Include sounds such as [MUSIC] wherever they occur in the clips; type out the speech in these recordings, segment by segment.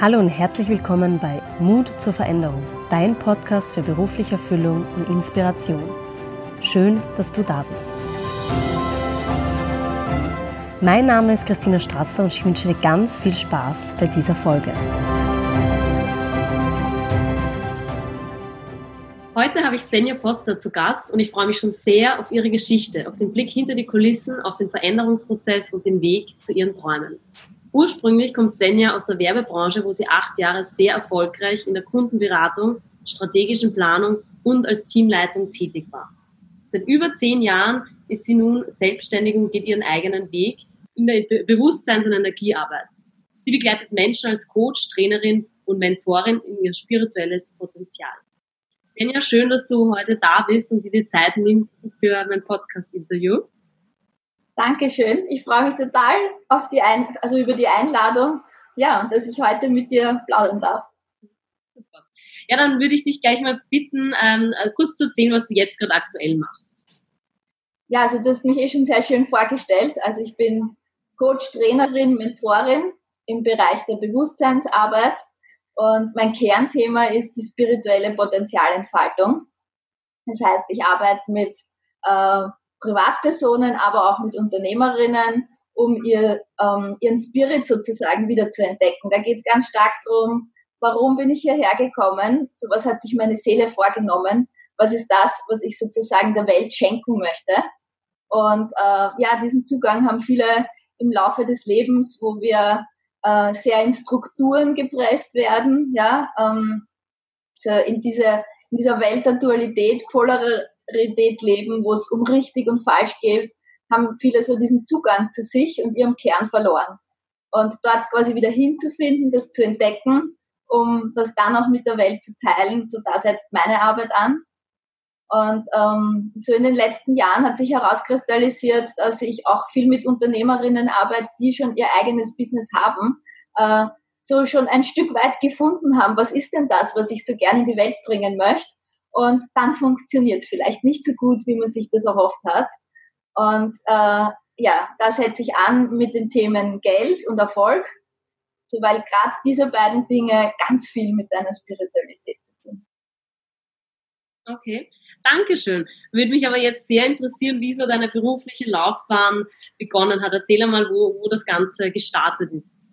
Hallo und herzlich willkommen bei Mut zur Veränderung, dein Podcast für berufliche Erfüllung und Inspiration. Schön, dass du da bist. Mein Name ist Christina Strasser und ich wünsche dir ganz viel Spaß bei dieser Folge. Heute habe ich Svenja Foster zu Gast und ich freue mich schon sehr auf ihre Geschichte, auf den Blick hinter die Kulissen, auf den Veränderungsprozess und den Weg zu ihren Träumen. Ursprünglich kommt Svenja aus der Werbebranche, wo sie acht Jahre sehr erfolgreich in der Kundenberatung, strategischen Planung und als Teamleitung tätig war. Seit über zehn Jahren ist sie nun selbstständig und geht ihren eigenen Weg in der Bewusstseins- und Energiearbeit. Sie begleitet Menschen als Coach, Trainerin und Mentorin in ihr spirituelles Potenzial. Svenja, schön, dass du heute da bist und dir die Zeit nimmst für mein Podcast-Interview. Dankeschön. Ich freue mich total auf die Ein also über die Einladung. Ja, und dass ich heute mit dir plaudern darf. Super. Ja, dann würde ich dich gleich mal bitten, ähm, äh, kurz zu erzählen, was du jetzt gerade aktuell machst. Ja, also du hast mich eh schon sehr schön vorgestellt. Also ich bin Coach, Trainerin, Mentorin im Bereich der Bewusstseinsarbeit und mein Kernthema ist die spirituelle Potenzialentfaltung. Das heißt, ich arbeite mit äh, Privatpersonen, aber auch mit Unternehmerinnen, um ihr, ähm, ihren Spirit sozusagen wieder zu entdecken. Da geht es ganz stark darum, warum bin ich hierher gekommen? So was hat sich meine Seele vorgenommen? Was ist das, was ich sozusagen der Welt schenken möchte? Und äh, ja, diesen Zugang haben viele im Laufe des Lebens, wo wir äh, sehr in Strukturen gepresst werden, ja, ähm, so in, diese, in dieser Welt der Dualität, Polar Realität leben, wo es um richtig und falsch geht, haben viele so diesen Zugang zu sich und ihrem Kern verloren. Und dort quasi wieder hinzufinden, das zu entdecken, um das dann auch mit der Welt zu teilen, so da setzt meine Arbeit an. Und ähm, so in den letzten Jahren hat sich herauskristallisiert, dass ich auch viel mit Unternehmerinnen arbeite, die schon ihr eigenes Business haben, äh, so schon ein Stück weit gefunden haben, was ist denn das, was ich so gerne in die Welt bringen möchte und dann funktioniert es vielleicht nicht so gut, wie man sich das erhofft hat. Und äh, ja, da setze ich an mit den Themen Geld und Erfolg, so weil gerade diese beiden Dinge ganz viel mit deiner Spiritualität zu tun. Okay, Dankeschön. Würde mich aber jetzt sehr interessieren, wie so deine berufliche Laufbahn begonnen hat. Erzähl einmal, wo, wo das Ganze gestartet ist.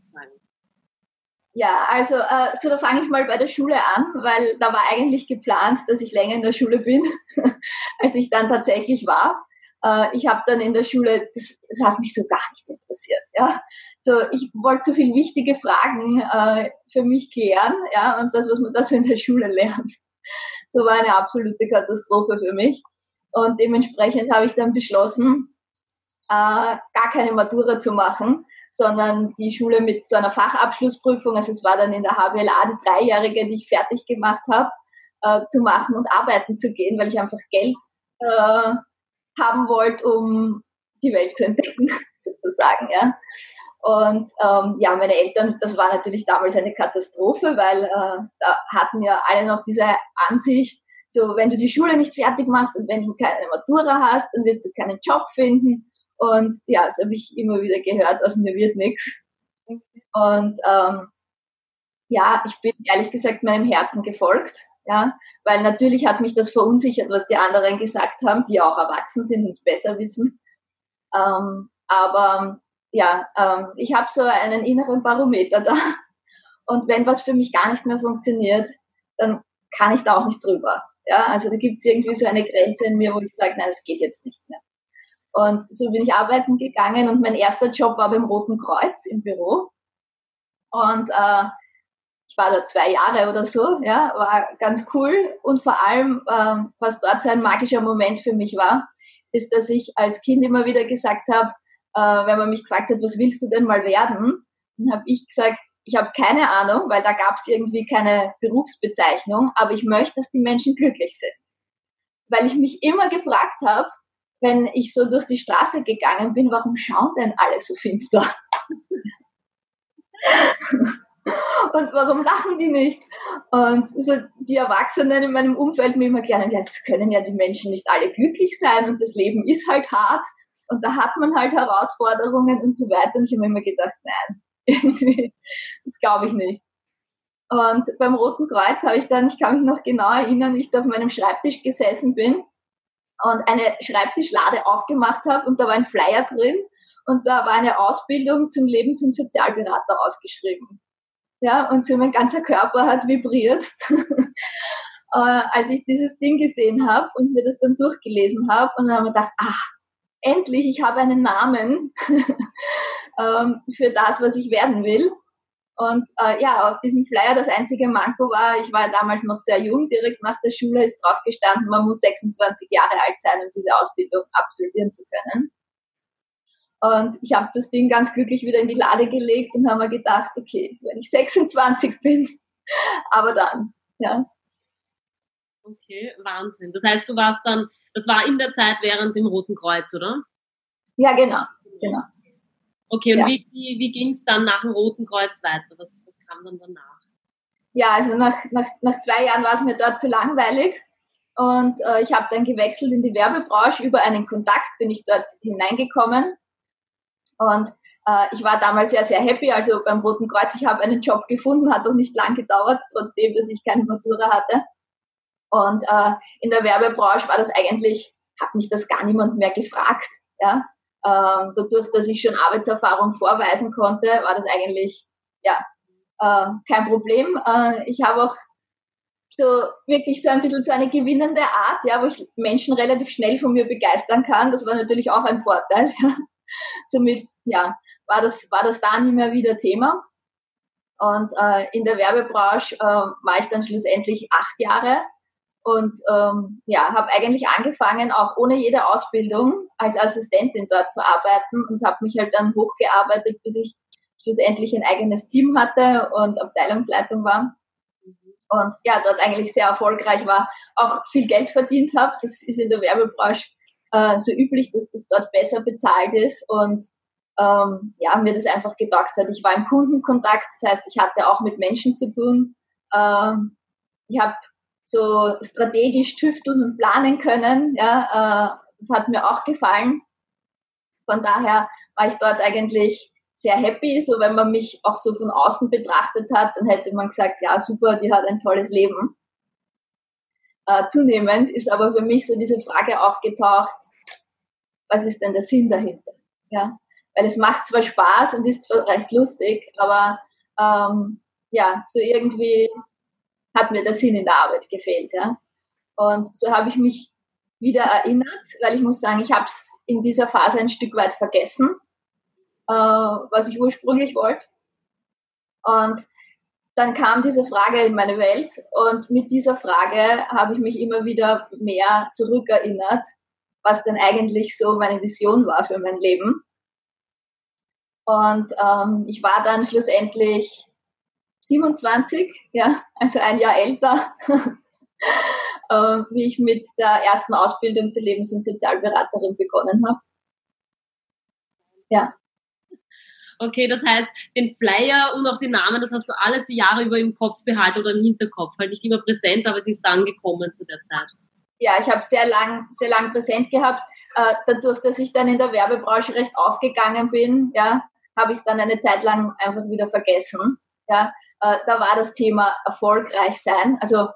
Ja, also äh, so da fange ich mal bei der Schule an, weil da war eigentlich geplant, dass ich länger in der Schule bin, [LAUGHS] als ich dann tatsächlich war. Äh, ich habe dann in der Schule, das, das hat mich so gar nicht interessiert. Ja, so ich wollte so viele wichtige Fragen äh, für mich klären, ja, und das, was man da so in der Schule lernt, [LAUGHS] so war eine absolute Katastrophe für mich. Und dementsprechend habe ich dann beschlossen, äh, gar keine Matura zu machen sondern die Schule mit so einer Fachabschlussprüfung, also es war dann in der HWLA die dreijährige, die ich fertig gemacht habe, äh, zu machen und arbeiten zu gehen, weil ich einfach Geld äh, haben wollte, um die Welt zu entdecken, [LAUGHS] sozusagen, ja. Und ähm, ja, meine Eltern, das war natürlich damals eine Katastrophe, weil äh, da hatten ja alle noch diese Ansicht, so wenn du die Schule nicht fertig machst und wenn du keine Matura hast, dann wirst du keinen Job finden und ja, das habe ich immer wieder gehört, aus mir wird nichts. Und ähm, ja, ich bin ehrlich gesagt meinem Herzen gefolgt, ja, weil natürlich hat mich das verunsichert, was die anderen gesagt haben, die auch erwachsen sind und es besser wissen. Ähm, aber ja, ähm, ich habe so einen inneren Barometer da. Und wenn was für mich gar nicht mehr funktioniert, dann kann ich da auch nicht drüber. Ja, also da gibt es irgendwie so eine Grenze in mir, wo ich sage, nein, es geht jetzt nicht mehr. Und so bin ich arbeiten gegangen und mein erster Job war beim Roten Kreuz im Büro. Und äh, ich war da zwei Jahre oder so, ja, war ganz cool. Und vor allem, äh, was dort so ein magischer Moment für mich war, ist, dass ich als Kind immer wieder gesagt habe, äh, wenn man mich gefragt hat, was willst du denn mal werden, dann habe ich gesagt, ich habe keine Ahnung, weil da gab es irgendwie keine Berufsbezeichnung, aber ich möchte, dass die Menschen glücklich sind. Weil ich mich immer gefragt habe, wenn ich so durch die Straße gegangen bin, warum schauen denn alle so finster? [LAUGHS] Und warum lachen die nicht? Und so die Erwachsenen in meinem Umfeld mir immer erklären, ja, es können ja die Menschen nicht alle glücklich sein und das Leben ist halt hart und da hat man halt Herausforderungen und so weiter. Und ich habe immer gedacht, nein, [LAUGHS] irgendwie, das glaube ich nicht. Und beim Roten Kreuz habe ich dann, ich kann mich noch genau erinnern, wie ich da auf meinem Schreibtisch gesessen bin und eine Schreibtischlade aufgemacht habe und da war ein Flyer drin und da war eine Ausbildung zum Lebens- und Sozialberater ausgeschrieben. Ja, und so mein ganzer Körper hat vibriert, [LAUGHS] äh, als ich dieses Ding gesehen habe und mir das dann durchgelesen habe und dann habe ich gedacht, ach, endlich, ich habe einen Namen [LAUGHS] ähm, für das, was ich werden will. Und äh, ja, auf diesem Flyer das einzige Manko war, ich war damals noch sehr jung, direkt nach der Schule ist drauf gestanden, man muss 26 Jahre alt sein, um diese Ausbildung absolvieren zu können. Und ich habe das Ding ganz glücklich wieder in die Lade gelegt und habe mir gedacht, okay, wenn ich 26 [LAUGHS] bin, aber dann, ja. Okay, Wahnsinn. Das heißt, du warst dann, das war in der Zeit während dem Roten Kreuz, oder? Ja, genau, genau. Okay, und ja. wie, wie, wie ging es dann nach dem Roten Kreuz weiter? Was, was kam dann danach? Ja, also nach, nach, nach zwei Jahren war es mir dort zu langweilig und äh, ich habe dann gewechselt in die Werbebranche. Über einen Kontakt bin ich dort hineingekommen und äh, ich war damals ja sehr happy, also beim Roten Kreuz, ich habe einen Job gefunden, hat doch nicht lang gedauert, trotzdem, dass ich keine Matura hatte. Und äh, in der Werbebranche war das eigentlich, hat mich das gar niemand mehr gefragt. Ja? Ähm, dadurch, dass ich schon Arbeitserfahrung vorweisen konnte, war das eigentlich ja äh, kein Problem. Äh, ich habe auch so wirklich so ein bisschen so eine gewinnende Art, ja, wo ich Menschen relativ schnell von mir begeistern kann. Das war natürlich auch ein Vorteil. Ja. [LAUGHS] Somit ja, war das war das da nie mehr wieder Thema. Und äh, in der Werbebranche äh, war ich dann schlussendlich acht Jahre und ähm, ja, habe eigentlich angefangen, auch ohne jede Ausbildung als Assistentin dort zu arbeiten und habe mich halt dann hochgearbeitet, bis ich schlussendlich ein eigenes Team hatte und Abteilungsleitung war. Und ja, dort eigentlich sehr erfolgreich war, auch viel Geld verdient habe. Das ist in der Werbebranche äh, so üblich, dass das dort besser bezahlt ist und ähm, ja, mir das einfach getaugt hat. Ich war im Kundenkontakt, das heißt, ich hatte auch mit Menschen zu tun. Ähm, ich habe so strategisch tüfteln und planen können. Ja, äh, das hat mir auch gefallen. Von daher war ich dort eigentlich sehr happy. So wenn man mich auch so von außen betrachtet hat, dann hätte man gesagt, ja super, die hat ein tolles Leben. Äh, zunehmend ist aber für mich so diese Frage aufgetaucht, was ist denn der Sinn dahinter? Ja, weil es macht zwar Spaß und ist zwar recht lustig, aber ähm, ja, so irgendwie hat mir der Sinn in der Arbeit gefehlt. Ja? Und so habe ich mich wieder erinnert, weil ich muss sagen, ich habe es in dieser Phase ein Stück weit vergessen, äh, was ich ursprünglich wollte. Und dann kam diese Frage in meine Welt und mit dieser Frage habe ich mich immer wieder mehr zurückerinnert, was denn eigentlich so meine Vision war für mein Leben. Und ähm, ich war dann schlussendlich 27, ja, also ein Jahr älter, [LAUGHS] äh, wie ich mit der ersten Ausbildung zur Lebens- und Sozialberaterin begonnen habe. Ja. Okay, das heißt, den Flyer und auch den Namen, das hast du alles die Jahre über im Kopf behalten oder im Hinterkopf, halt nicht immer präsent, aber es ist dann gekommen zu der Zeit. Ja, ich habe sehr lang, sehr lang präsent gehabt. Äh, dadurch, dass ich dann in der Werbebranche recht aufgegangen bin, ja, habe ich es dann eine Zeit lang einfach wieder vergessen. Ja, äh, da war das Thema erfolgreich sein. Also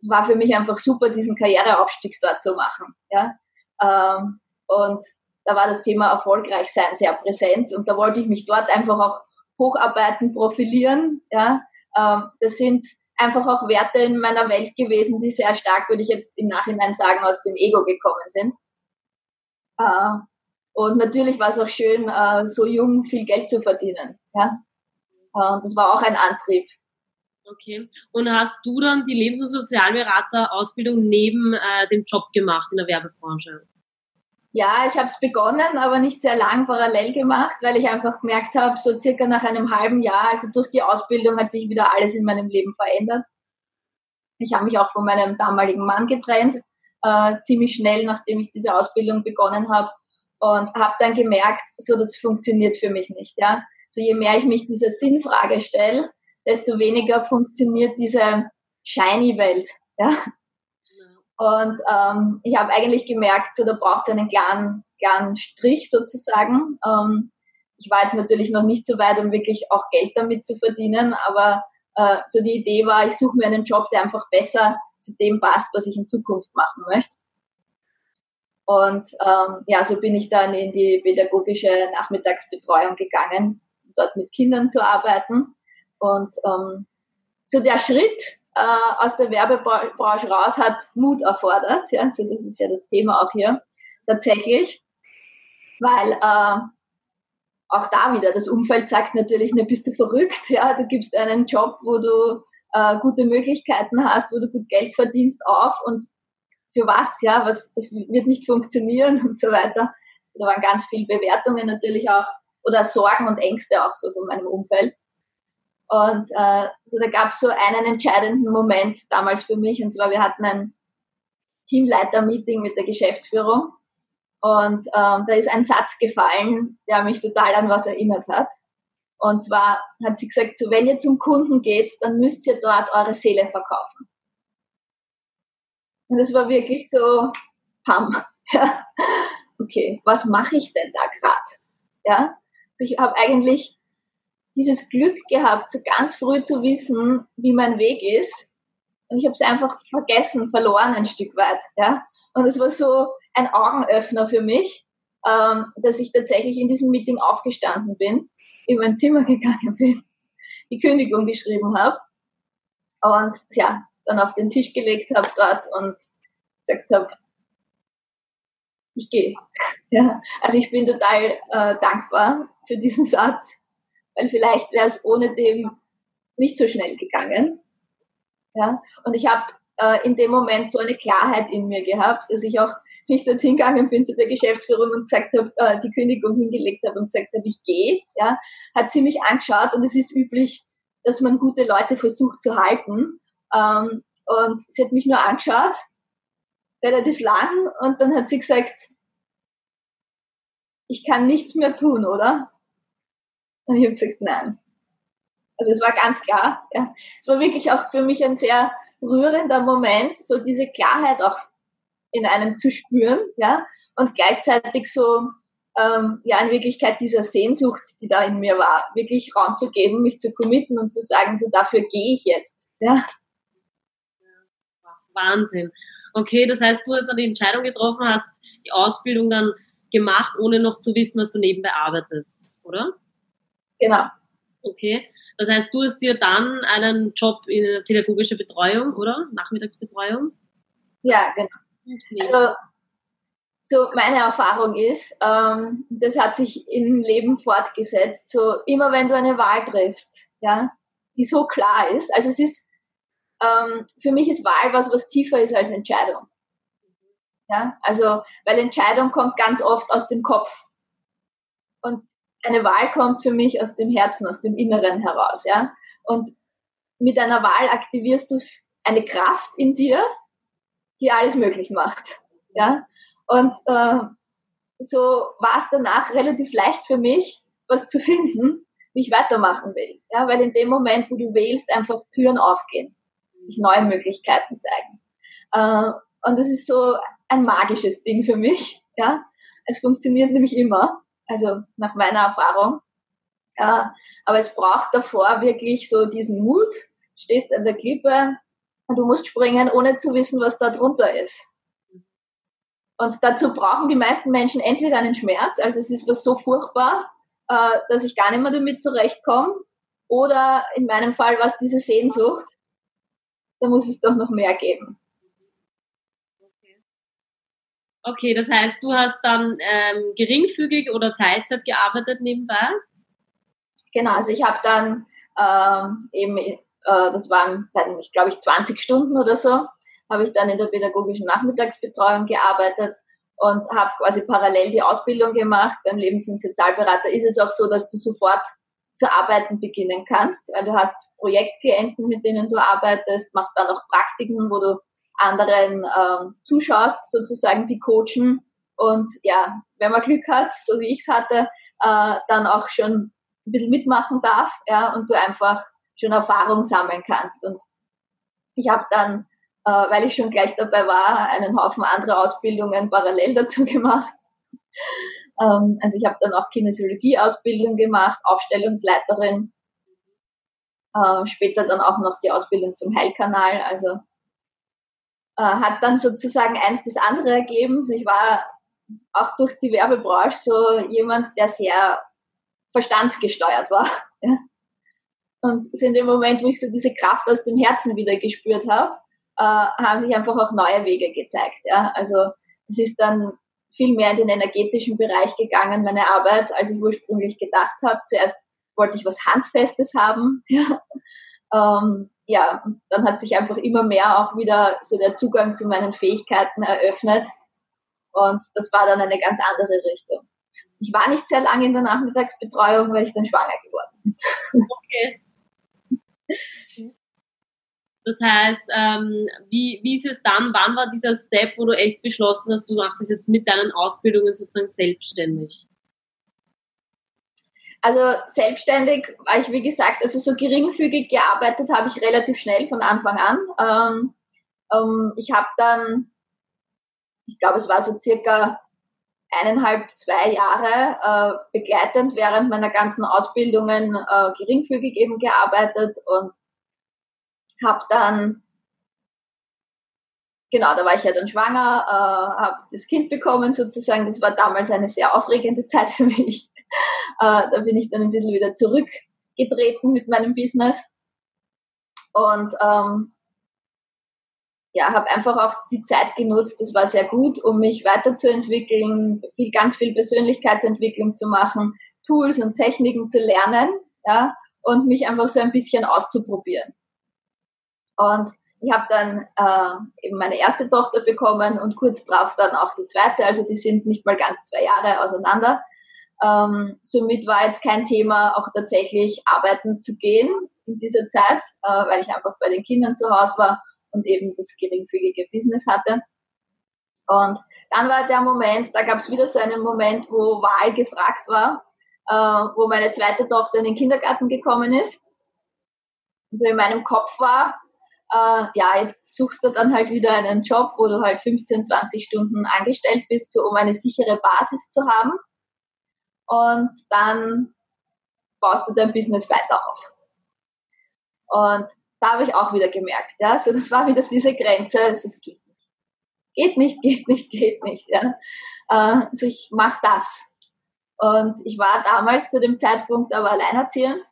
es war für mich einfach super, diesen Karriereaufstieg dort zu machen. Ja? Ähm, und da war das Thema erfolgreich sein sehr präsent und da wollte ich mich dort einfach auch hocharbeiten, profilieren. Ja? Ähm, das sind einfach auch Werte in meiner Welt gewesen, die sehr stark, würde ich jetzt im Nachhinein sagen, aus dem Ego gekommen sind. Äh, und natürlich war es auch schön, äh, so jung viel Geld zu verdienen. Ja? Und das war auch ein Antrieb. Okay. Und hast du dann die Lebens- und Sozialberater-Ausbildung neben äh, dem Job gemacht in der Werbebranche? Ja, ich habe es begonnen, aber nicht sehr lang parallel gemacht, weil ich einfach gemerkt habe, so circa nach einem halben Jahr, also durch die Ausbildung hat sich wieder alles in meinem Leben verändert. Ich habe mich auch von meinem damaligen Mann getrennt, äh, ziemlich schnell, nachdem ich diese Ausbildung begonnen habe und habe dann gemerkt, so das funktioniert für mich nicht. Ja, so je mehr ich mich dieser Sinnfrage stelle, desto weniger funktioniert diese Shiny-Welt. Ja? Und ähm, ich habe eigentlich gemerkt, so da braucht es einen klaren, klaren Strich sozusagen. Ähm, ich war jetzt natürlich noch nicht so weit, um wirklich auch Geld damit zu verdienen, aber äh, so die Idee war, ich suche mir einen Job, der einfach besser zu dem passt, was ich in Zukunft machen möchte. Und ähm, ja, so bin ich dann in die pädagogische Nachmittagsbetreuung gegangen, dort mit Kindern zu arbeiten. Und ähm, so der Schritt äh, aus der Werbebranche raus hat Mut erfordert. Ja, so das ist ja das Thema auch hier tatsächlich, weil äh, auch da wieder das Umfeld sagt natürlich, ne, bist du verrückt? Ja, du gibst einen Job, wo du äh, gute Möglichkeiten hast, wo du gut Geld verdienst auf und für was, ja, was, es wird nicht funktionieren [LAUGHS] und so weiter. Da waren ganz viele Bewertungen natürlich auch oder Sorgen und Ängste auch so von meinem Umfeld. Und äh, so da gab es so einen entscheidenden Moment damals für mich und zwar wir hatten ein Teamleiter-Meeting mit der Geschäftsführung und ähm, da ist ein Satz gefallen, der mich total an was erinnert hat. Und zwar hat sie gesagt, so wenn ihr zum Kunden geht, dann müsst ihr dort eure Seele verkaufen. Und das war wirklich so, Pam. [LAUGHS] Ja. Okay, was mache ich denn da gerade? Ja, also ich habe eigentlich dieses Glück gehabt, so ganz früh zu wissen, wie mein Weg ist. Und ich habe es einfach vergessen, verloren ein Stück weit. Ja, und es war so ein Augenöffner für mich, ähm, dass ich tatsächlich in diesem Meeting aufgestanden bin, in mein Zimmer [LAUGHS] gegangen bin, die Kündigung geschrieben habe und ja, dann auf den Tisch gelegt habe dort und gesagt habe, ich gehe. Ja, also ich bin total äh, dankbar für diesen Satz, weil vielleicht wäre es ohne dem nicht so schnell gegangen. Ja, und ich habe äh, in dem Moment so eine Klarheit in mir gehabt, dass ich auch nicht dorthin gegangen bin zu der Geschäftsführung und gesagt habe, äh, die Kündigung hingelegt habe und gesagt habe, ich gehe, ja, hat sie mich angeschaut und es ist üblich, dass man gute Leute versucht zu halten. Ähm, und sie hat mich nur angeschaut, relativ lang, und dann hat sie gesagt, ich kann nichts mehr tun, oder? Und ich habe gesagt, nein. Also es war ganz klar. Ja. Es war wirklich auch für mich ein sehr rührender Moment, so diese Klarheit auch in einem zu spüren, ja, und gleichzeitig so, ähm, ja, in Wirklichkeit dieser Sehnsucht, die da in mir war, wirklich Raum zu geben, mich zu committen und zu sagen, so dafür gehe ich jetzt, ja. Wahnsinn. Okay, das heißt, du hast dann die Entscheidung getroffen, hast die Ausbildung dann gemacht, ohne noch zu wissen, was du nebenbei arbeitest, oder? Genau. Okay. Das heißt, du hast dir dann einen Job in pädagogische Betreuung, oder? Nachmittagsbetreuung? Ja, genau. Also, so meine Erfahrung ist, ähm, das hat sich im Leben fortgesetzt, so immer wenn du eine Wahl triffst, ja, die so klar ist, also es ist, ähm, für mich ist Wahl was, was tiefer ist als Entscheidung. Ja, also, weil Entscheidung kommt ganz oft aus dem Kopf. Und eine Wahl kommt für mich aus dem Herzen, aus dem Inneren heraus, ja. Und mit einer Wahl aktivierst du eine Kraft in dir, die alles möglich macht, ja. Und äh, so war es danach relativ leicht für mich, was zu finden, wie ich weitermachen will, ja, weil in dem Moment, wo du wählst, einfach Türen aufgehen, sich neue Möglichkeiten zeigen. Äh, und das ist so ein magisches Ding für mich, ja. Es funktioniert nämlich immer also nach meiner Erfahrung. Äh, aber es braucht davor wirklich so diesen Mut, stehst an der Klippe und du musst springen, ohne zu wissen, was da drunter ist. Und dazu brauchen die meisten Menschen entweder einen Schmerz, also es ist was so furchtbar, äh, dass ich gar nicht mehr damit zurechtkomme, oder in meinem Fall war es diese Sehnsucht, da muss es doch noch mehr geben. Okay, das heißt, du hast dann ähm, geringfügig oder Teilzeit gearbeitet nebenbei? Genau, also ich habe dann ähm, eben, äh, das waren, ich glaube ich, 20 Stunden oder so, habe ich dann in der pädagogischen Nachmittagsbetreuung gearbeitet und habe quasi parallel die Ausbildung gemacht. Beim Lebens- und Sozialberater ist es auch so, dass du sofort zu arbeiten beginnen kannst, weil du hast Projektklienten, mit denen du arbeitest, machst dann auch Praktiken, wo du anderen ähm, zuschaust, sozusagen die coachen und ja, wenn man Glück hat, so wie ich es hatte, äh, dann auch schon ein bisschen mitmachen darf, ja, und du einfach schon Erfahrung sammeln kannst. Und ich habe dann, äh, weil ich schon gleich dabei war, einen Haufen andere Ausbildungen parallel dazu [LAUGHS] gemacht. Ähm, also ich habe dann auch Kinesiologie-Ausbildung gemacht, Aufstellungsleiterin äh, später dann auch noch die Ausbildung zum Heilkanal. Also äh, hat dann sozusagen eins das andere ergeben. Also ich war auch durch die Werbebranche so jemand, der sehr verstandsgesteuert war. [LAUGHS] Ja. Und so in dem Moment, wo ich so diese Kraft aus dem Herzen wieder gespürt habe, äh, haben sich einfach auch neue Wege gezeigt. Ja. Also es ist dann viel mehr in den energetischen Bereich gegangen, meine Arbeit, als ich ursprünglich gedacht habe. Zuerst wollte ich was Handfestes haben. [LAUGHS] ähm, ja, dann hat sich einfach immer mehr auch wieder so der Zugang zu meinen Fähigkeiten eröffnet. Und das war dann eine ganz andere Richtung. Ich war nicht sehr lange in der Nachmittagsbetreuung, weil ich dann schwanger geworden bin. Okay. Das heißt, ähm, wie, wie ist es dann, wann war dieser Step, wo du echt beschlossen hast, du machst es jetzt mit deinen Ausbildungen sozusagen selbstständig? Also selbstständig war ich, wie gesagt, also so geringfügig gearbeitet habe ich relativ schnell von Anfang an. Ähm, ähm, ich habe dann, ich glaube, es war so circa eineinhalb, zwei Jahre äh, begleitend während meiner ganzen Ausbildungen äh, geringfügig eben gearbeitet und habe dann, genau, da war ich ja dann schwanger, äh, habe das Kind bekommen sozusagen. Das war damals eine sehr aufregende [LAUGHS] Zeit für mich. [LAUGHS] Äh, da bin ich dann ein bisschen wieder zurückgetreten mit meinem Business und ähm, ja, habe einfach auch die Zeit genutzt. Das war sehr gut, um mich weiterzuentwickeln, viel, ganz viel Persönlichkeitsentwicklung zu machen, Tools und Techniken zu lernen, ja, und mich einfach so ein bisschen auszuprobieren. Und ich habe dann äh, eben meine erste Tochter bekommen und kurz darauf dann auch die zweite. Also die sind nicht mal ganz zwei Jahre auseinander. Ähm, somit war jetzt kein Thema, auch tatsächlich arbeiten zu gehen in dieser Zeit, äh, weil ich einfach bei den Kindern zu Hause war und eben das geringfügige Business hatte. Und dann war der Moment, da gab es wieder so einen Moment, wo Wahl gefragt war, äh, wo meine zweite Tochter in den Kindergarten gekommen ist. Und so in meinem Kopf war, äh, ja, jetzt suchst du dann halt wieder einen Job, wo du halt 15, 20 Stunden angestellt bist, so um eine sichere Basis zu haben. Und dann baust du dein Business weiter auf. Und da habe ich auch wieder gemerkt, ja, so das war wieder diese Grenze, also es geht nicht. Geht nicht, geht nicht, geht nicht, ja. Äh, also ich mache das. Und ich war damals zu dem Zeitpunkt aber alleinerziehend.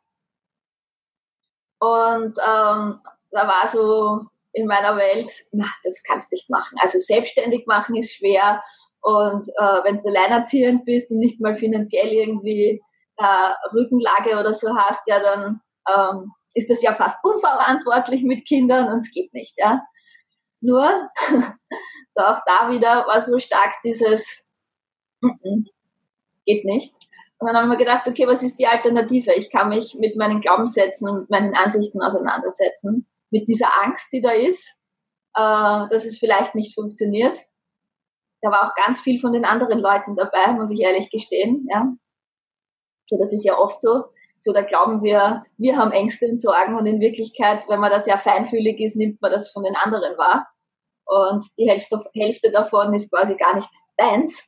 Und ähm, da war so in meiner Welt, na, das kannst du nicht machen. Also selbstständig machen ist schwer und äh, wenn du alleinerziehend bist und nicht mal finanziell irgendwie äh, Rückenlage oder so hast, ja, dann ähm, ist das ja fast unverantwortlich mit Kindern und es geht nicht, ja. Nur, [LAUGHS] so auch da wieder war so stark dieses, mm -mm, geht nicht. Und dann haben wir gedacht, okay, was ist die Alternative? Ich kann mich mit meinen Glaubenssätzen und meinen Ansichten auseinandersetzen mit dieser Angst, die da ist, äh, dass es vielleicht nicht funktioniert. Da war auch ganz viel von den anderen Leuten dabei, muss ich ehrlich gestehen. Ja. So, das ist ja oft so. So, da glauben wir, wir haben Ängste und Sorgen und in Wirklichkeit, wenn man da sehr feinfühlig ist, nimmt man das von den anderen wahr. Und die Hälfte, Hälfte davon ist quasi gar nicht deins.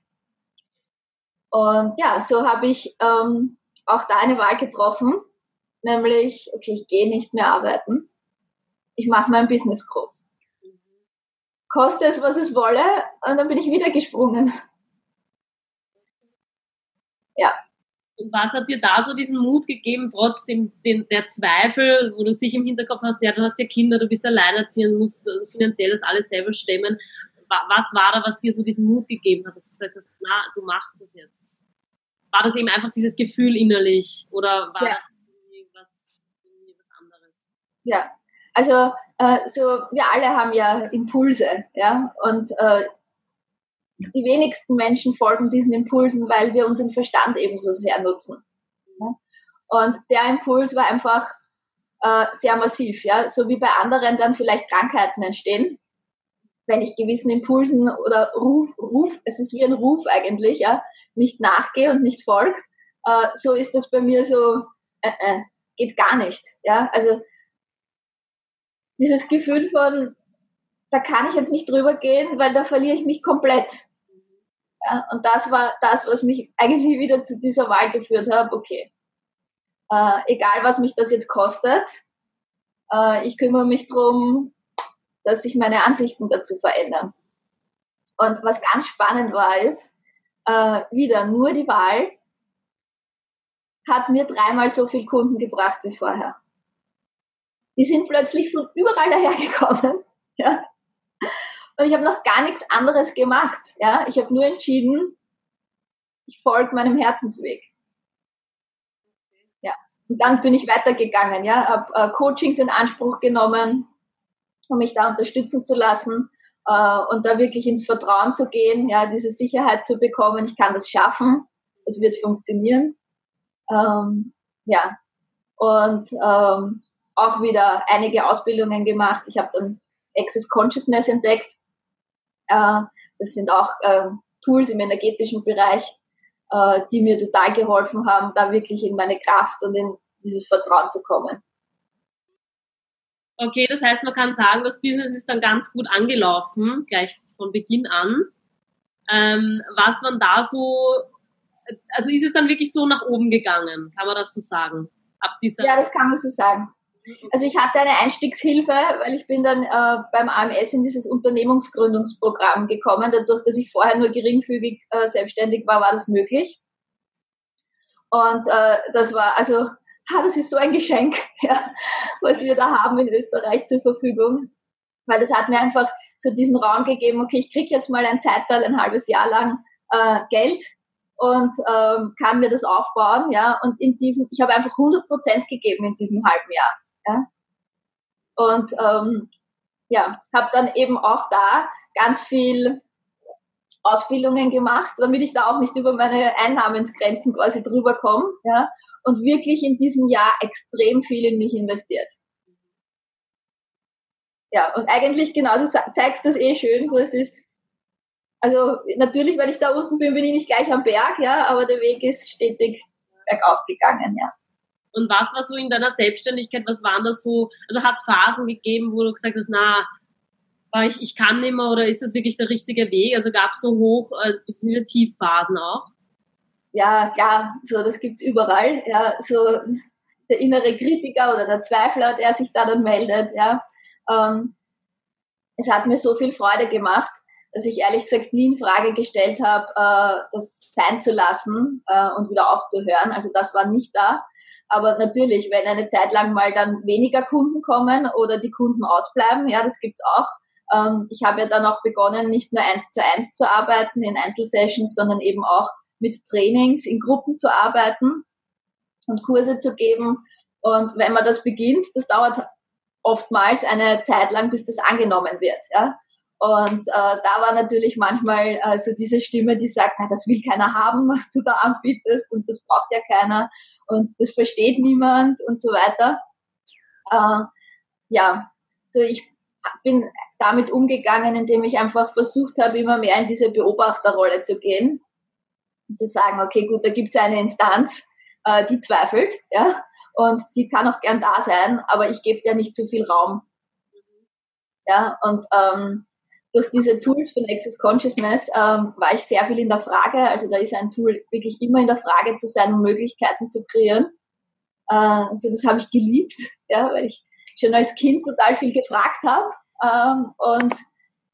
Und ja, so habe ich ähm, auch da eine Wahl getroffen, nämlich, okay, ich gehe nicht mehr arbeiten ich mache mein Business groß. Koste es, was es wolle, und dann bin ich wieder gesprungen. Ja. Und was hat dir da so diesen Mut gegeben, trotzdem den, der Zweifel, wo du sich im Hinterkopf hast, ja, du hast ja Kinder, du bist alleinerziehend, musst finanziell das alles selber stemmen. Was war da, was dir so diesen Mut gegeben hat, dass du gesagt hast, na, du machst das jetzt? War das eben einfach dieses Gefühl innerlich oder war ja. das irgendwie was, irgendwie was anderes? Ja, also äh, so wir alle haben ja Impulse, ja, und äh, die wenigsten Menschen folgen diesen Impulsen, weil wir unseren Verstand ebenso sehr nutzen. Ja? Und der Impuls war einfach äh, sehr massiv, ja, so wie bei anderen dann vielleicht Krankheiten entstehen, wenn ich gewissen Impulsen oder Ruf, Ruf, es ist wie ein Ruf eigentlich, ja, nicht nachgehe und nicht folge, äh, so ist das bei mir so, äh, äh, geht gar nicht, ja, also dieses Gefühl von, da kann ich jetzt nicht drüber gehen, weil da verliere ich mich komplett. Ja, und das war das, was mich eigentlich wieder zu dieser Wahl geführt hat. Okay, äh, egal was mich das jetzt kostet, Äh, ich kümmere mich darum, dass sich meine Ansichten dazu verändern. Und was ganz spannend war, ist, äh, wieder nur die Wahl hat mir dreimal so viel Kunden gebracht wie vorher. Die sind plötzlich von überall dahergekommen. [LAUGHS] Ja. Und ich habe noch gar nichts anderes gemacht. Ja. Ich habe nur entschieden, ich folge meinem Herzensweg. Ja. Und dann bin ich weitergegangen, ja, habe äh, Coachings in Anspruch genommen, um mich da unterstützen zu lassen äh, und da wirklich ins Vertrauen zu gehen, ja, diese Sicherheit zu bekommen, ich kann das schaffen, es wird funktionieren. Ähm, ja, und ähm, auch wieder einige Ausbildungen gemacht. Ich habe dann Access Consciousness entdeckt. Äh, das sind auch äh, Tools im energetischen Bereich, äh, die mir total geholfen haben, da wirklich in meine Kraft und in dieses Vertrauen zu kommen. Okay, das heißt, man kann sagen, das Business ist dann ganz gut angelaufen, gleich von Beginn an. Ähm, was waren da so, also ist es dann wirklich so nach oben gegangen, kann man das so sagen? Ab dieser ja, das kann man so sagen. Also ich hatte eine Einstiegshilfe, weil ich bin dann äh, beim AMS in dieses Unternehmungsgründungsprogramm gekommen. Dadurch, dass ich vorher nur geringfügig äh, selbstständig war, war das möglich. Und äh, das war also ah, das ist so ein Geschenk, [LAUGHS] ja, was wir da haben in Österreich zur Verfügung. Weil das hat mir einfach so diesen Raum gegeben, okay, ich kriege jetzt mal ein Zeitteil, ein halbes Jahr lang äh, Geld und ähm, kann mir das aufbauen, ja. Und in diesem, ich habe einfach 100 Prozent gegeben in diesem halben Jahr, ja. Und ähm, ja, habe dann eben auch da ganz viel Ausbildungen gemacht, damit ich da auch nicht über meine Einnahmensgrenzen quasi drüber komme. Ja, und wirklich in diesem Jahr extrem viel in mich investiert. Ja, und eigentlich genau, du zeigst das eh schön, so es ist. Also natürlich, weil ich da unten bin, bin ich nicht gleich am Berg, ja, aber der Weg ist stetig bergauf gegangen, ja. Und was war so in deiner Selbstständigkeit, was waren da so, also hat es Phasen gegeben, wo du gesagt hast, na, ich, ich kann nicht mehr oder ist das wirklich der richtige Weg? Also gab es so Hoch- äh, bzw. Tiefphasen auch? Ja, klar, so das gibt's überall. Ja, so der innere Kritiker oder der Zweifler, der sich da dann meldet. Ja, ähm, es hat mir so viel Freude gemacht, dass ich ehrlich gesagt nie in Frage gestellt habe, äh, das sein zu lassen äh, und wieder aufzuhören. Also das war nicht da. Aber natürlich, wenn eine Zeit lang mal dann weniger Kunden kommen oder die Kunden ausbleiben, ja, das gibt's auch, ähm, ich habe ja dann auch begonnen, nicht nur eins zu eins zu arbeiten in Einzelsessions, sondern eben auch mit Trainings in Gruppen zu arbeiten und Kurse zu geben. Und wenn man das beginnt, das dauert oftmals eine Zeit lang, bis das angenommen wird. Ja? Und äh, da war natürlich manchmal äh, so diese Stimme, die sagt, na, das will keiner haben, was du da anbietest und das braucht ja keiner und das versteht niemand und so weiter. Äh, ja, so ich bin damit umgegangen, indem ich einfach versucht habe, immer mehr in diese Beobachterrolle zu gehen und zu sagen, okay, gut, da gibt es eine Instanz, äh, die zweifelt, ja, und die kann auch gern da sein, aber ich gebe der nicht zu viel Raum. Ja, und ähm, durch diese Tools von Access Consciousness ähm, war ich sehr viel in der Frage. Also da ist ein Tool wirklich immer in der Frage zu sein, um Möglichkeiten zu kreieren. Äh, also das habe ich geliebt, ja, weil ich schon als Kind total viel gefragt habe ähm, und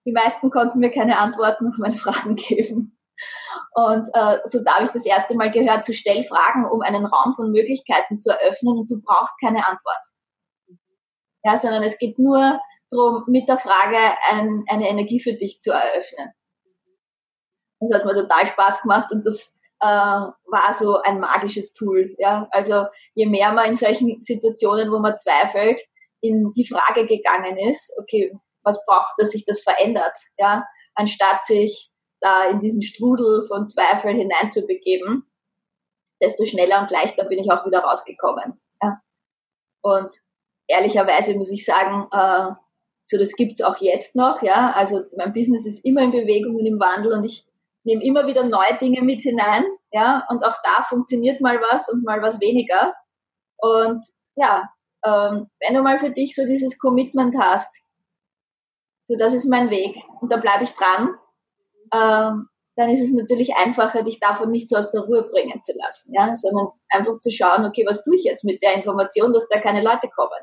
die meisten konnten mir keine Antworten auf meine Fragen [LAUGHS] geben. Und äh, so da habe ich das erste Mal gehört, zu Stellfragen, um einen Raum von Möglichkeiten zu eröffnen und du brauchst keine Antwort. Ja, sondern es geht nur darum, mit der Frage ein, eine Energie für dich zu eröffnen. Das hat mir total Spaß gemacht und das äh, war so ein magisches Tool. Ja, also je mehr man in solchen Situationen, wo man zweifelt, in die Frage gegangen ist, okay, was braucht es, dass sich das verändert, ja, anstatt sich da in diesen Strudel von Zweifeln hineinzubegeben, desto schneller und leichter bin ich auch wieder rausgekommen. Ja. Und ehrlicherweise muss ich sagen, äh, so das gibt's auch jetzt noch, ja. Also mein Business ist immer in Bewegung und im Wandel und ich nehme immer wieder neue Dinge mit hinein, ja. Und auch da funktioniert mal was und mal was weniger. Und ja, ähm, wenn du mal für dich so dieses Commitment hast, so das ist mein Weg und da bleibe ich dran, ähm, dann ist es natürlich einfacher, dich davon nicht so aus der Ruhe bringen zu lassen, ja, sondern einfach zu schauen, okay, was tue ich jetzt mit der Information, dass da keine Leute kommen?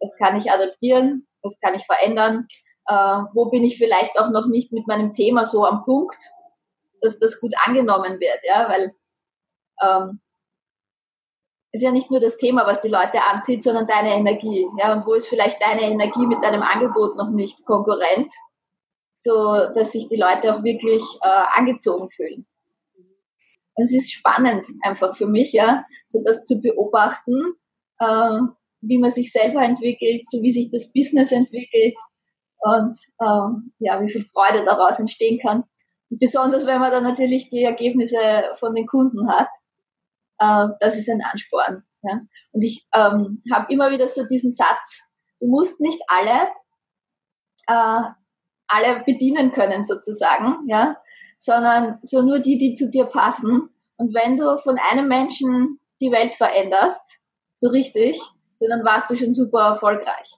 Was kann ich adaptieren? Was kann ich verändern? Äh, wo bin ich vielleicht auch noch nicht mit meinem Thema so am Punkt, dass das gut angenommen wird, ja, weil ähm, ist ja nicht nur das Thema, was die Leute anzieht, sondern deine Energie. Ja, und wo ist vielleicht deine Energie mit deinem Angebot noch nicht konkurrent, so dass sich die Leute auch wirklich äh, angezogen fühlen. Es ist spannend einfach für mich, ja, so das zu beobachten, äh, wie man sich selber entwickelt, so wie sich das Business entwickelt und äh, ja, wie viel Freude daraus entstehen kann. Und besonders wenn man dann natürlich die Ergebnisse von den Kunden hat äh, das ist ein Ansporn. Ja? Und ich ähm, habe immer wieder so diesen Satz, du musst nicht alle, äh, alle bedienen können sozusagen, ja, sondern so nur die, die zu dir passen. Und wenn du von einem Menschen die Welt veränderst, so richtig, dann warst du schon super erfolgreich.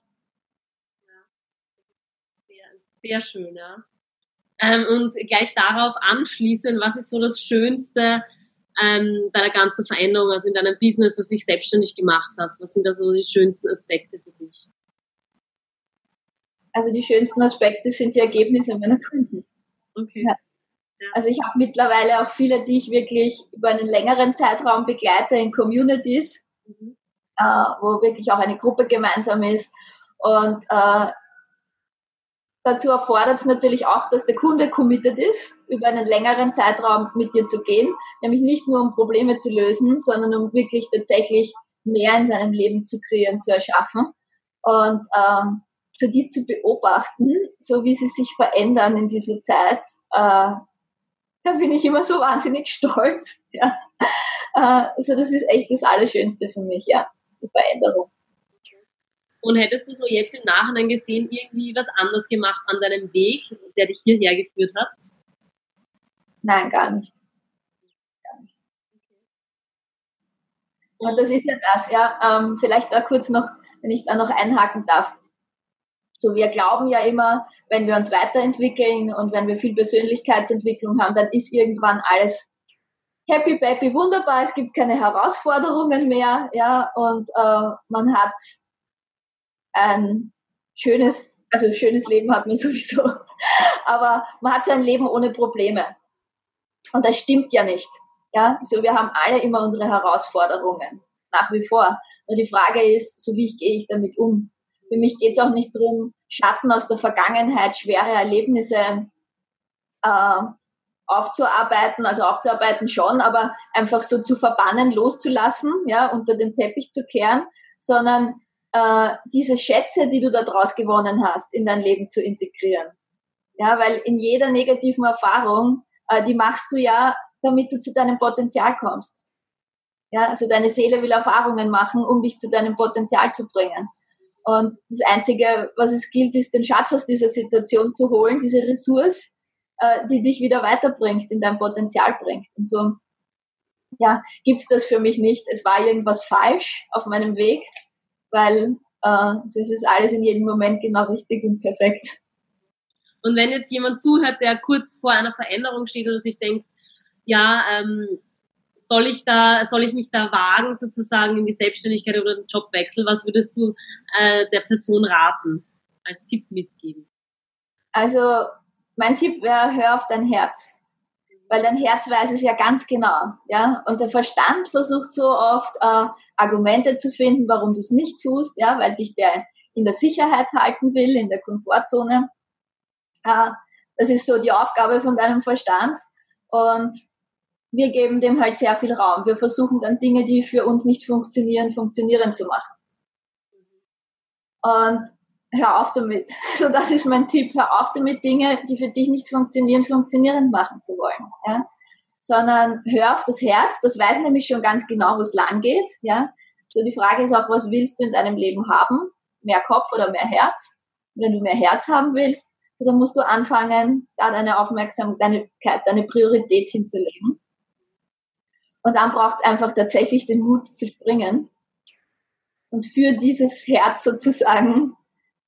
Sehr, sehr schön, ja. Ähm, und gleich darauf anschließend, was ist so das Schönste, ähm, bei der ganzen Veränderung, also in deinem Business, das du dich selbstständig gemacht hast? Was sind da so die schönsten Aspekte für dich? Also die schönsten Aspekte sind die Ergebnisse meiner Kunden. Okay. Ja. Also ich habe mittlerweile auch viele, die ich wirklich über einen längeren Zeitraum begleite in Communities, mhm. Äh, wo wirklich auch eine Gruppe gemeinsam ist. Und äh, Dazu erfordert es natürlich auch, dass der Kunde committed ist, über einen längeren Zeitraum mit dir zu gehen, nämlich nicht nur um Probleme zu lösen, sondern um wirklich tatsächlich mehr in seinem Leben zu kreieren, zu erschaffen und ähm, so die zu beobachten, so wie sie sich verändern in dieser Zeit. Äh, da bin ich immer so wahnsinnig stolz. [LAUGHS] Ja. Äh, also das ist echt das Allerschönste für mich, ja, die Veränderung. Und hättest du so jetzt im Nachhinein gesehen, irgendwie was anders gemacht an deinem Weg, der dich hierher geführt hat? Nein, gar nicht. Gar. Und das ist ja das, ja. Ähm, vielleicht da kurz noch, wenn ich da noch einhaken darf. So, wir glauben ja immer, wenn wir uns weiterentwickeln und wenn wir viel Persönlichkeitsentwicklung haben, dann ist irgendwann alles happy, baby, wunderbar. Es gibt keine Herausforderungen mehr, ja, und äh, man hat ein schönes, also schönes Leben hat man [LAUGHS] sowieso, aber man hat so ein Leben ohne Probleme. Und das stimmt ja nicht. Ja, so wir haben alle immer unsere Herausforderungen, nach wie vor. Nur die Frage ist, so wie gehe ich damit um? Für mich geht es auch nicht darum, Schatten aus der Vergangenheit, schwere Erlebnisse äh, aufzuarbeiten, also aufzuarbeiten schon, aber einfach so zu verbannen, loszulassen, ja, unter den Teppich zu kehren, sondern äh, diese Schätze, die du da draus gewonnen hast, in dein Leben zu integrieren. Ja, weil in jeder negativen Erfahrung, äh, die machst du ja, damit du zu deinem Potenzial kommst. Ja, also deine Seele will Erfahrungen machen, um dich zu deinem Potenzial zu bringen. Und das Einzige, was es gilt, ist, den Schatz aus dieser Situation zu holen, diese Ressource, äh, die dich wieder weiterbringt, in dein Potenzial bringt. Und so, ja, gibt's das für mich nicht. Es war irgendwas falsch auf meinem Weg weil äh, so ist es alles in jedem Moment genau richtig und perfekt. Und wenn jetzt jemand zuhört, der kurz vor einer Veränderung steht oder sich denkt, ja, ähm, soll ich da, soll ich mich da wagen, sozusagen in die Selbstständigkeit oder den Jobwechsel? Was würdest du äh, der Person raten, als Tipp mitgeben? Also mein Tipp wäre, hör auf dein Herz weil dein Herz weiß es ja ganz genau, ja. Und der Verstand versucht so oft äh, Argumente zu finden, warum du es nicht tust, ja, weil dich der in der Sicherheit halten will, in der Komfortzone. Äh, das ist so die Aufgabe von deinem Verstand und wir geben dem halt sehr viel Raum. Wir versuchen dann Dinge, die für uns nicht funktionieren, funktionieren zu machen. Und hör auf damit. [LAUGHS] So, das ist mein Tipp. Hör auf damit, Dinge, die für dich nicht funktionieren, funktionieren machen zu wollen. Ja? Sondern hör auf das Herz, das weiß nämlich schon ganz genau, wo es lang geht. Ja? So, die Frage ist auch, was willst du in deinem Leben haben? Mehr Kopf oder mehr Herz? Wenn du mehr Herz haben willst, so, dann musst du anfangen, da deine Aufmerksamkeit, deine Priorität hinzulegen. Und dann braucht es einfach tatsächlich den Mut zu springen und für dieses Herz sozusagen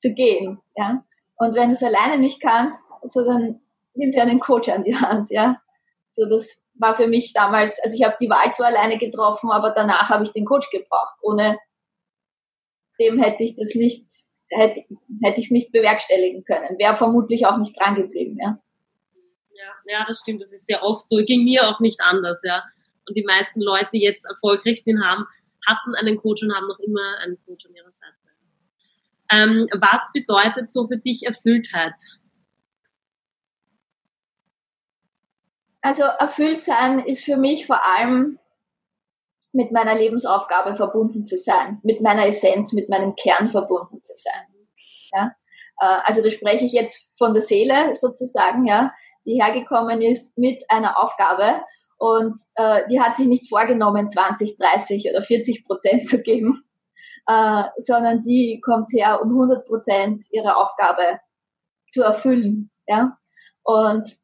zu gehen, ja. Und wenn du es alleine nicht kannst, so dann nimm dir einen Coach an die Hand, ja. So das war für mich damals, also ich habe die Wahl zwar alleine getroffen, aber danach habe ich den Coach gebraucht. Ohne dem hätte ich das nicht, hätte, hätte ich es nicht bewerkstelligen können. Wäre vermutlich auch nicht dran geblieben, ja. Ja, ja, das stimmt. Das ist sehr oft so. Ging mir auch nicht anders, ja. Und die meisten Leute, die jetzt erfolgreich sind, haben, hatten einen Coach und haben noch immer einen Coach an ihrer Seite. Ähm, was bedeutet so für dich Erfülltheit? Also erfüllt sein ist für mich vor allem mit meiner Lebensaufgabe verbunden zu sein, mit meiner Essenz, mit meinem Kern verbunden zu sein. Ja? Äh, also da spreche ich jetzt von der Seele sozusagen, ja, die hergekommen ist mit einer Aufgabe und äh, die hat sich nicht vorgenommen, 20, 30 oder 40 Prozent zu geben, äh, sondern die kommt her, um 100 Prozent ihre Aufgabe zu erfüllen. Ja? Und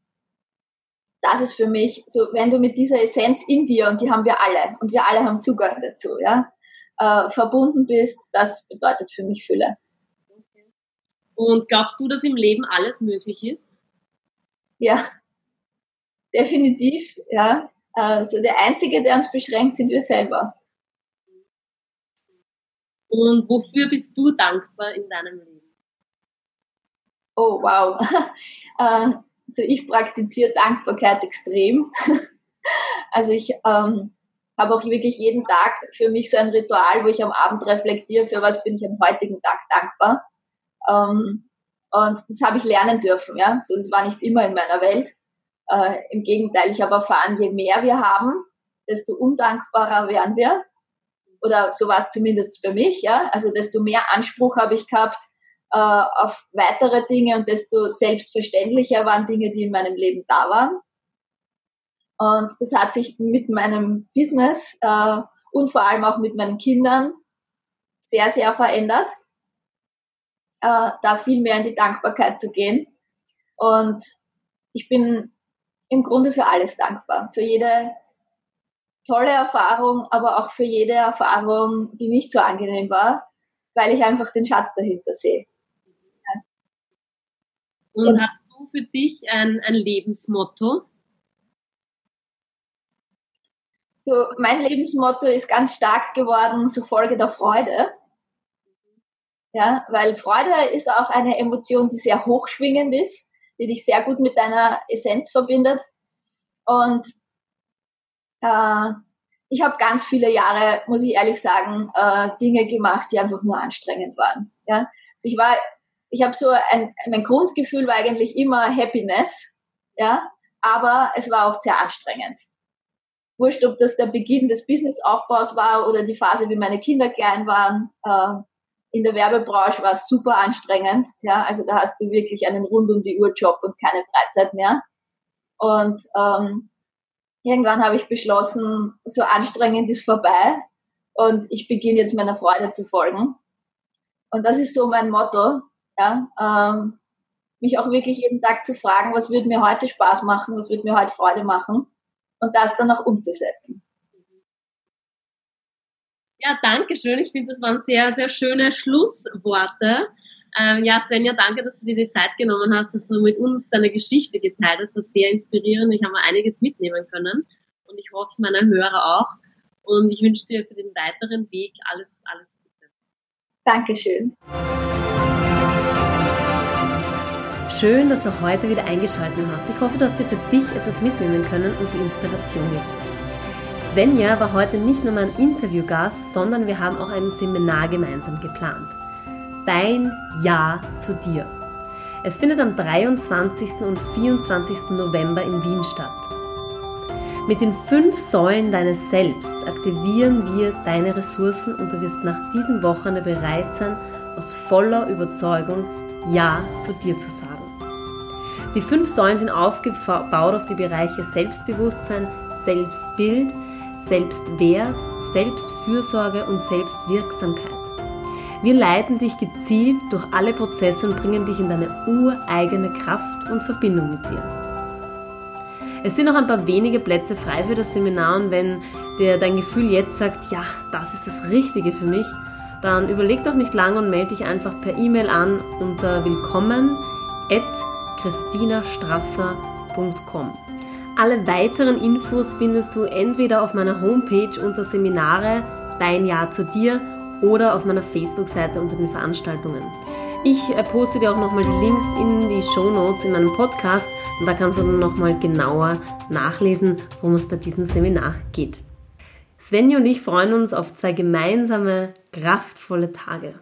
das ist für mich so, wenn du mit dieser Essenz in dir, und die haben wir alle, und wir alle haben Zugang dazu, ja, äh, verbunden bist, das bedeutet für mich Fülle. Und glaubst du, dass im Leben alles möglich ist? Ja, definitiv, ja. Also der Einzige, der uns beschränkt, sind wir selber. Und wofür bist du dankbar in deinem Leben? Oh, wow. [LAUGHS] Äh, also ich praktiziere Dankbarkeit extrem. [LAUGHS] Also ich ähm, habe auch wirklich jeden Tag für mich so ein Ritual, wo ich am Abend reflektiere, für was bin ich am heutigen Tag dankbar. Ähm, und das habe ich lernen dürfen. Ja, so das war nicht immer in meiner Welt. Äh, Im Gegenteil, ich habe erfahren, je mehr wir haben, desto undankbarer werden wir. Oder so war es zumindest für mich. Ja, also desto mehr Anspruch habe ich gehabt äh, auf weitere Dinge und desto selbstverständlicher waren Dinge, die in meinem Leben da waren. Und das hat sich mit meinem Business äh, und vor allem auch mit meinen Kindern sehr, sehr verändert, äh, da viel mehr in die Dankbarkeit zu gehen. Und ich bin im Grunde für alles dankbar. Für jede tolle Erfahrung, aber auch für jede Erfahrung, die nicht so angenehm war, weil ich einfach den Schatz dahinter sehe. Und hast du für dich ein, ein Lebensmotto? So, mein Lebensmotto ist ganz stark geworden, so Folge der Freude. Ja, weil Freude ist auch eine Emotion, die sehr hochschwingend ist, die dich sehr gut mit deiner Essenz verbindet. Und äh, ich habe ganz viele Jahre, muss ich ehrlich sagen, äh, Dinge gemacht, die einfach nur anstrengend waren. Ja, also ich war ich habe so ein, mein Grundgefühl war eigentlich immer Happiness, ja, aber es war oft sehr anstrengend. Wurscht, ob das der Beginn des Businessaufbaus war oder die Phase, wie meine Kinder klein waren. Äh, in der Werbebranche war es super anstrengend, ja, also da hast du wirklich einen rund um die Uhr Job und keine Freizeit mehr. Und ähm, irgendwann habe ich beschlossen, so anstrengend ist vorbei und ich beginne jetzt meiner Freude zu folgen. Und das ist so mein Motto. Ja, ähm, mich auch wirklich jeden Tag zu fragen, was würde mir heute Spaß machen, was würde mir heute Freude machen und das dann auch umzusetzen. Ja, danke schön. Ich finde, das waren sehr, sehr schöne Schlussworte. Ähm, ja, Svenja, danke, dass du dir die Zeit genommen hast, dass du mit uns deine Geschichte geteilt hast. Das war sehr inspirierend. Ich habe mal einiges mitnehmen können und ich hoffe, meine Hörer auch. Und ich wünsche dir für den weiteren Weg alles, alles Gute. Dankeschön. Schön, dass du heute wieder eingeschaltet hast. Ich hoffe, dass dir für dich etwas mitnehmen können und die Inspiration gibt. Svenja war heute nicht nur mein Interviewgast, sondern wir haben auch ein Seminar gemeinsam geplant. Dein Ja zu dir. Es findet am 23. und 24. November in Wien statt. Mit den fünf Säulen deines Selbst aktivieren wir deine Ressourcen und du wirst nach diesem Wochenende bereit sein, aus voller Überzeugung Ja zu dir zu sagen. Die fünf Säulen sind aufgebaut auf die Bereiche Selbstbewusstsein, Selbstbild, Selbstwert, Selbstfürsorge und Selbstwirksamkeit. Wir leiten dich gezielt durch alle Prozesse und bringen dich in deine ureigene Kraft und Verbindung mit dir. Es sind noch ein paar wenige Plätze frei für das Seminar und wenn dir dein Gefühl jetzt sagt, ja, das ist das Richtige für mich, dann überleg doch nicht lange und melde dich einfach per E-Mail an unter willkommen@. Alle weiteren Infos findest du entweder auf meiner Homepage unter Seminare Dein Jahr zu dir oder auf meiner Facebook-Seite unter den Veranstaltungen. Ich äh, poste dir auch nochmal die Links in die Show Notes in meinem Podcast und da kannst du dann nochmal genauer nachlesen, worum es bei diesem Seminar geht. Svenja und ich freuen uns auf zwei gemeinsame, kraftvolle Tage.